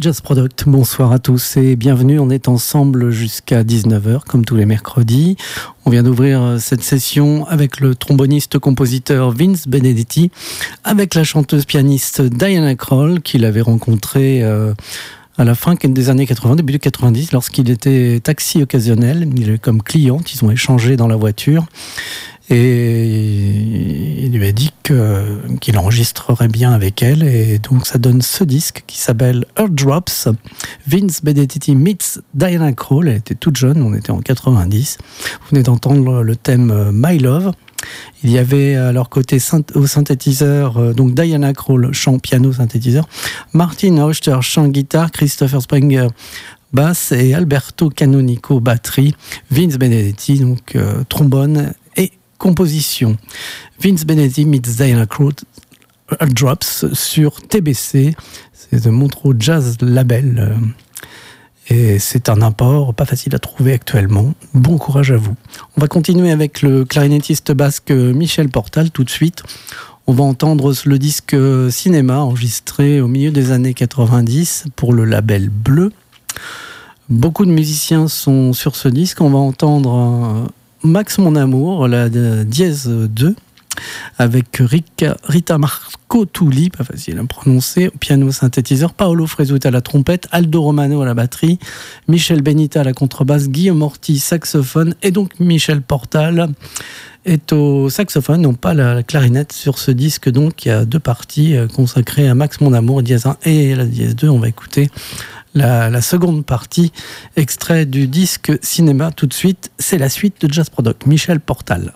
Jazz Product. Bonsoir à tous et bienvenue. On est ensemble jusqu'à 19h, comme tous les mercredis. On vient d'ouvrir euh, cette session avec le tromboniste-compositeur Vince Benedetti, avec la chanteuse-pianiste Diana Kroll, qu'il avait rencontrée euh, à la fin des années 80, début de 90, lorsqu'il était taxi occasionnel. Il est comme client, ils ont échangé dans la voiture. Et il lui a dit qu'il enregistrerait bien avec elle. Et donc ça donne ce disque qui s'appelle Earth Drops. Vince Benedetti meets Diana Krall. Elle était toute jeune, on était en 90. Vous venez d'entendre le thème My Love. Il y avait à leur côté au synthétiseur, euh, donc Diana Krall, chant piano synthétiseur, Martin Auster, chant guitare, Christopher Springer, basse et Alberto Canonico, batterie, Vince Benedetti, donc euh, trombone composition. Vince Benetti meets Diana Krall Drops sur TBC, c'est de Montreux Jazz Label. Euh, et c'est un import pas facile à trouver actuellement. Bon courage à vous. On va continuer avec le clarinettiste basque Michel Portal tout de suite. On va entendre le disque cinéma enregistré au milieu des années 90 pour le label Bleu. Beaucoup de musiciens sont sur ce disque. On va entendre Max Mon Amour, la dièse 2, avec Rita Marco Tulli, pas facile à prononcer, au piano synthétiseur, Paolo Fresuit à la trompette, Aldo Romano à la batterie, Michel Benita à la contrebasse, Guillaume Orti saxophone et donc Michel Portal est au saxophone, non pas la clarinette sur ce disque. Donc il y a deux parties euh, consacrées à Max Mon Amour, dièse 1 et la dièse 2. On va écouter la, seconde partie, extrait du disque cinéma tout de suite. C'est la suite de Jazz Product, Michel Portal.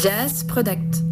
Jazz Product.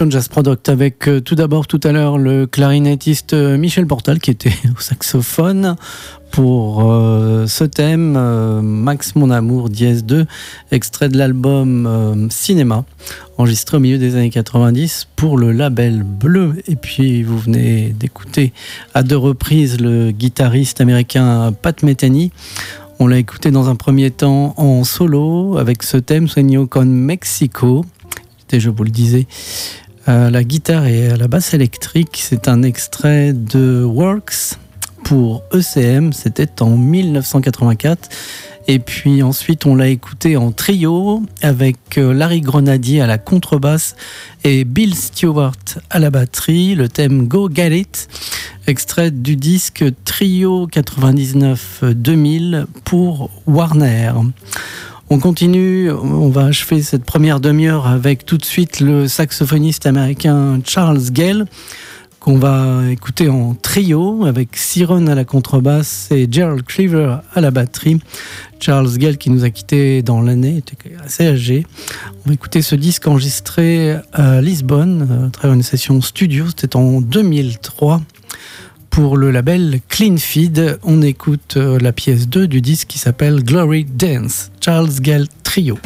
De Jazz Product avec euh, tout d'abord tout à l'heure le clarinettiste euh, Michel Portal qui était au saxophone pour euh, ce thème Max Mon Amour dièse 2 extrait de l'album Cinéma enregistré au milieu des années 90 pour le label Bleu. Et puis vous venez d'écouter à deux reprises le guitariste américain Pat Metheny. On l'a écouté dans un premier temps en solo avec ce thème Sueño con Mexico. Je vous le disais, à la guitare et la basse électrique. C'est un extrait de Works pour ECM, c'était en 1984. Et puis ensuite, on l'a écouté en trio avec euh, Larry Grenadier à la contrebasse et Bill Stewart à la batterie. Le thème Go Get It, extrait du disque Trio 99-2000 pour Warner. On continue, on va achever cette première demi-heure avec tout de suite le saxophoniste américain Charles Gale, qu'on va écouter en trio avec Siron à la contrebasse et Gerald Cleaver à la batterie. Charles Gale qui nous a quittés dans l'année, était assez âgé. On va écouter ce disque enregistré à Lisbonne, à travers une session studio, c'était en 2003 pour le label Clean Feed. On écoute euh, la pièce 2 du disque qui s'appelle Glory Dance, Charles Gale Trio.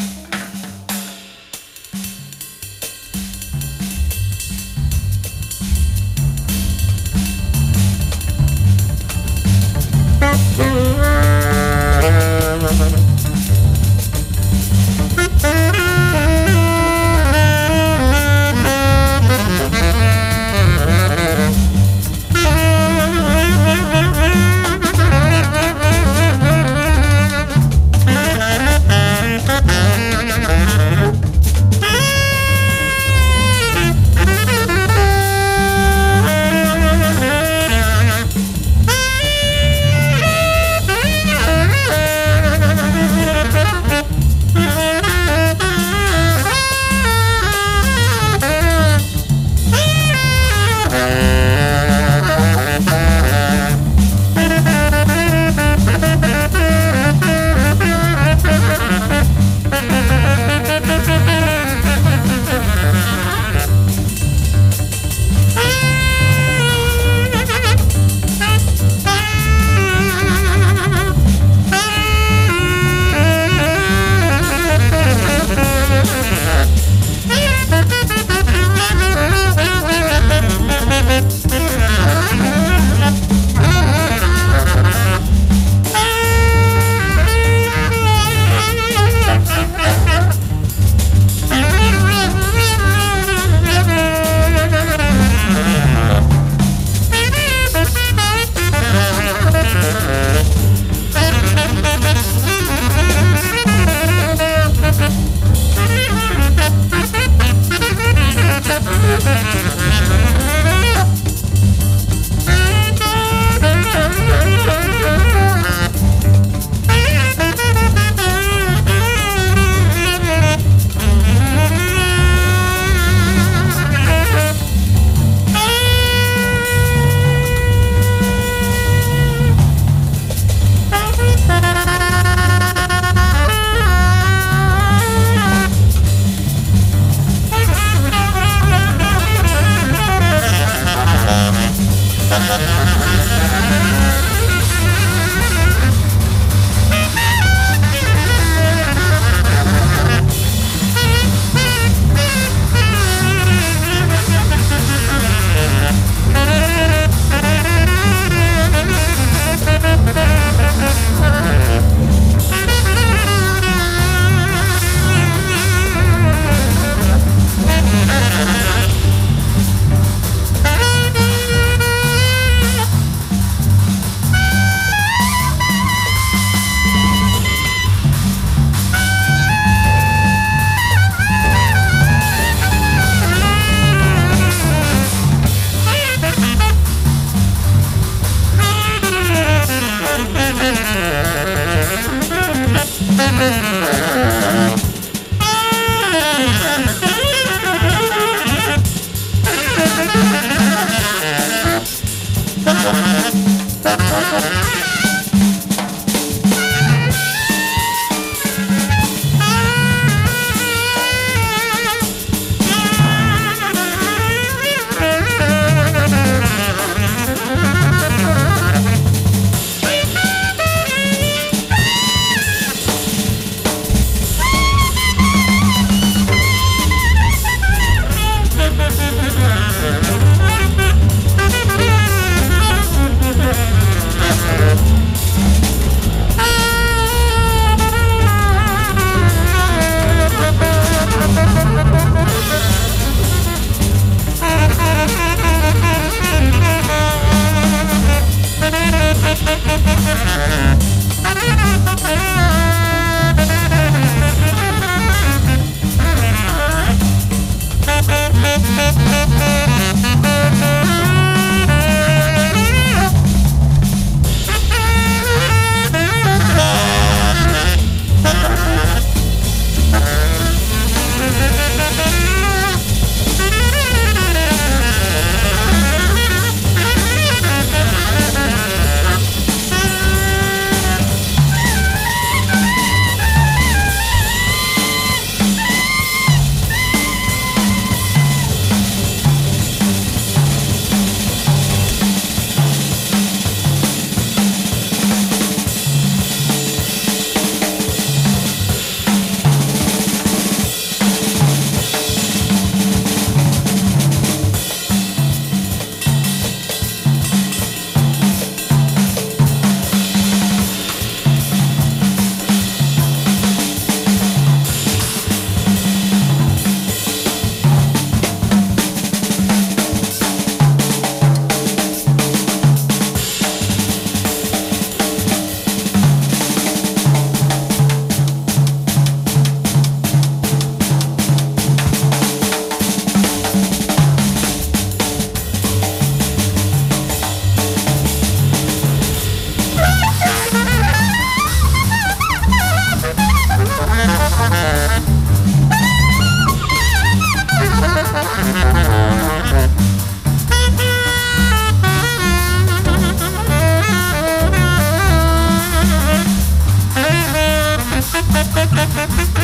Thank you.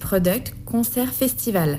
Product Concert Festival.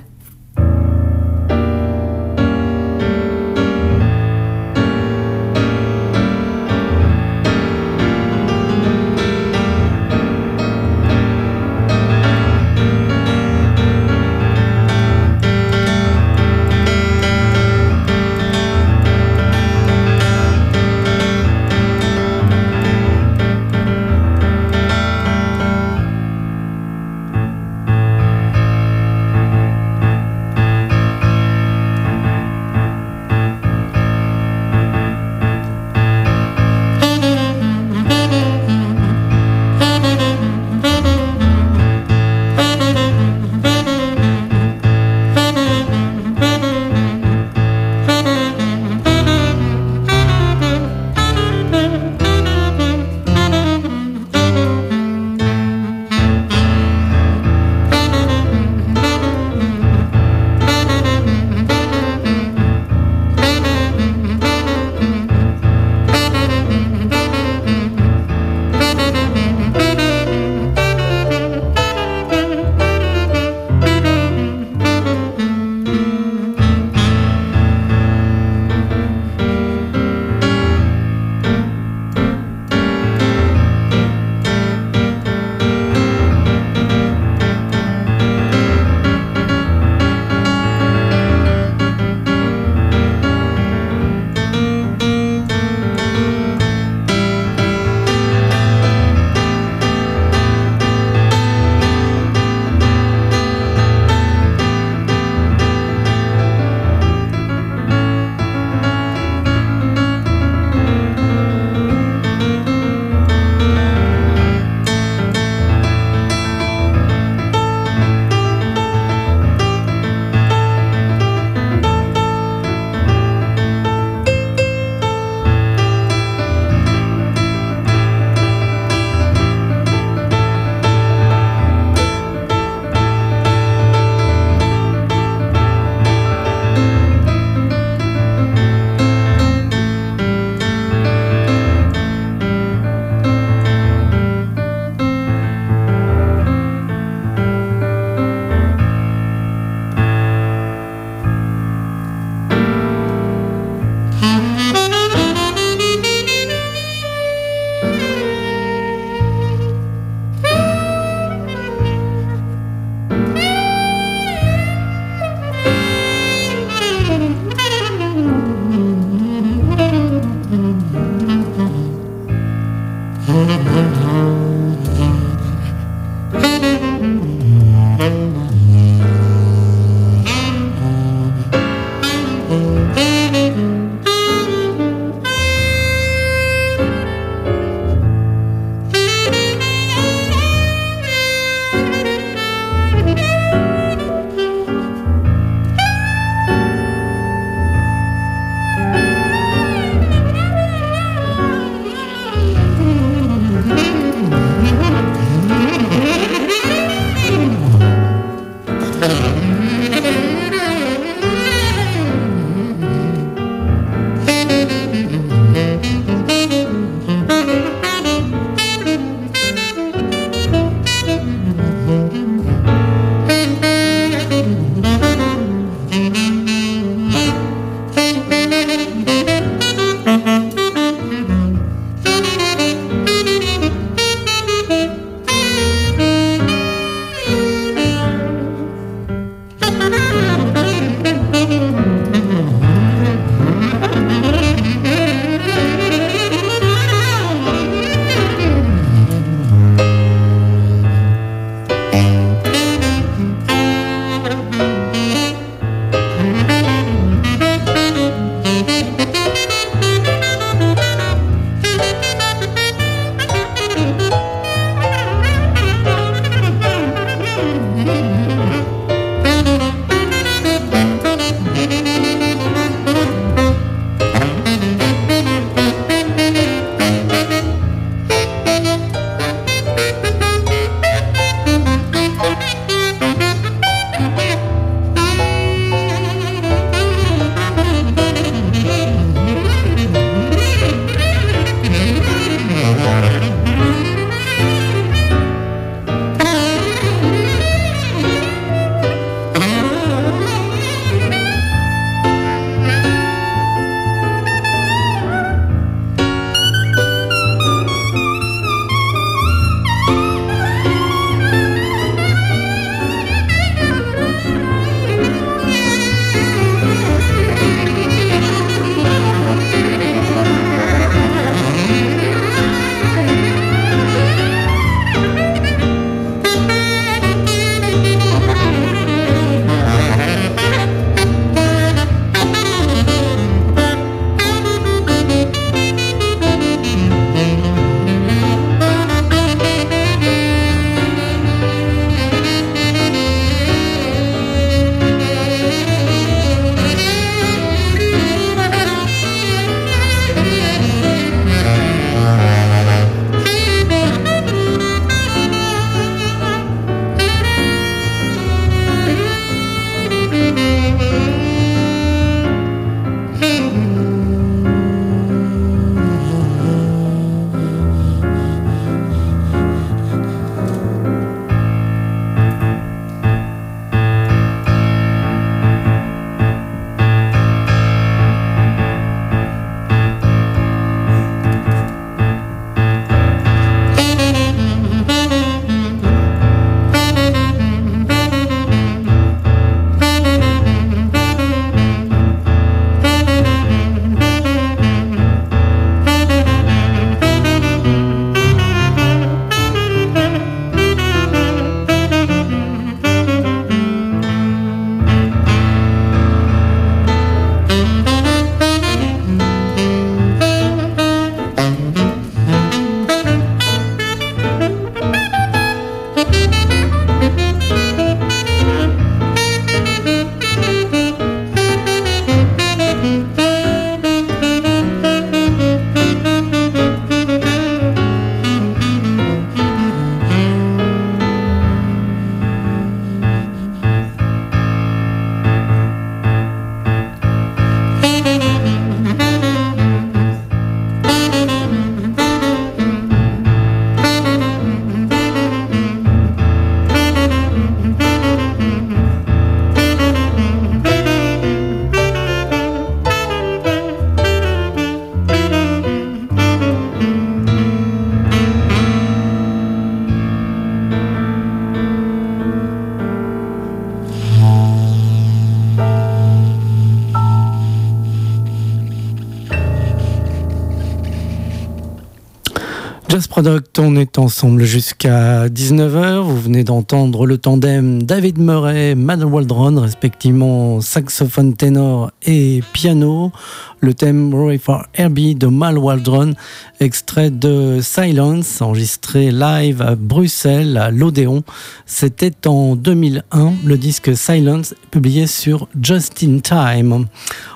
Product, on est ensemble jusqu'à 19h. Vous venez d'entendre le tandem David Murray, Matt Waldron, respectivement saxophone ténor et piano. Le thème Roy for Herbie de Mal Waldron, extrait de Silence, enregistré live à Bruxelles, à l'Odéon. C'était en 2001. Le disque Silence, publié sur Just in Time.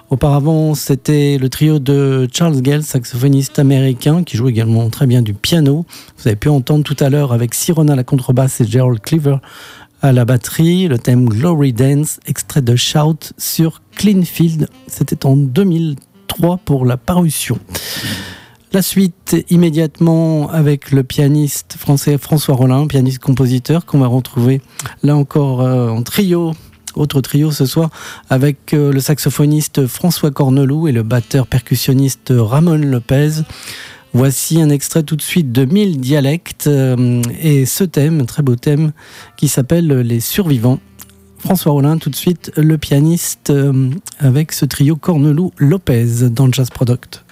Auparavant, c'était le trio de Charles Gale, saxophoniste américain, qui joue également très bien du piano. Vous avez pu entendre tout à l'heure avec Sirona la contrebasse et Gerald Cleaver à la batterie, le thème Glory Dance, extrait de Shout sur Cleanfield. C'était en 2003 pour la parution. La suite immédiatement avec le pianiste français François Rollin, pianiste-compositeur qu'on va retrouver là encore euh, en trio autre trio ce soir avec euh, le saxophoniste François Cornelou et le batteur percussionniste Ramon Lopez. Voici un extrait tout de suite de Mille dialectes euh, et ce thème, un très beau thème qui s'appelle Les survivants. François Rollin, tout de suite le pianiste euh, avec ce trio Cornelou Lopez dans Jazz Product.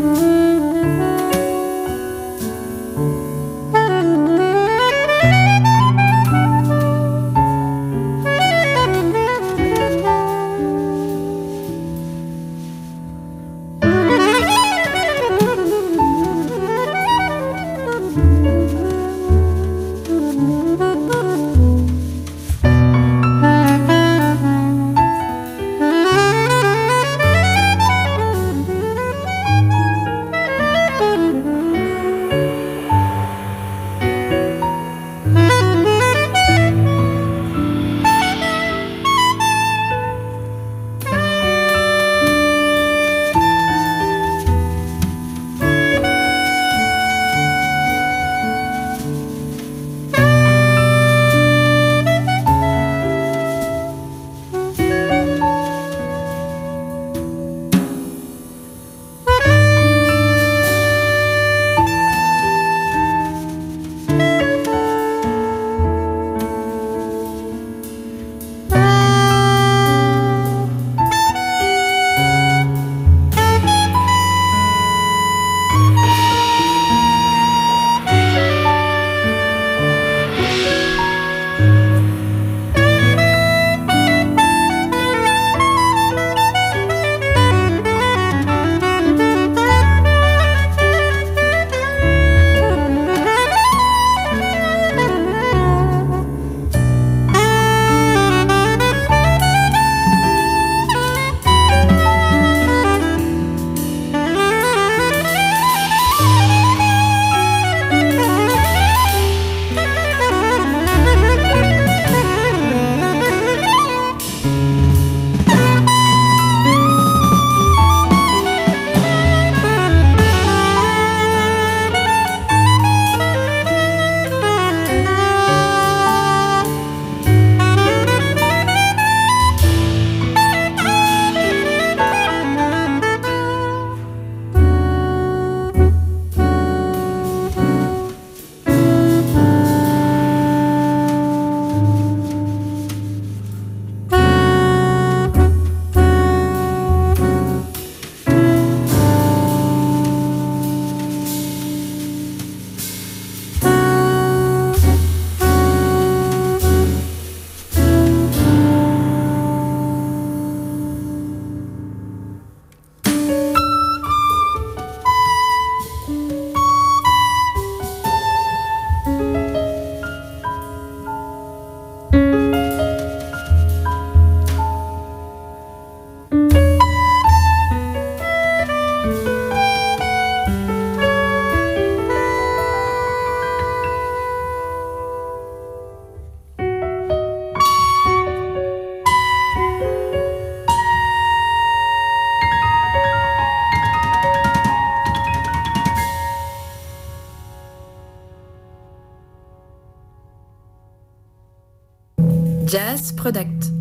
Mm-hmm. Jazz Product.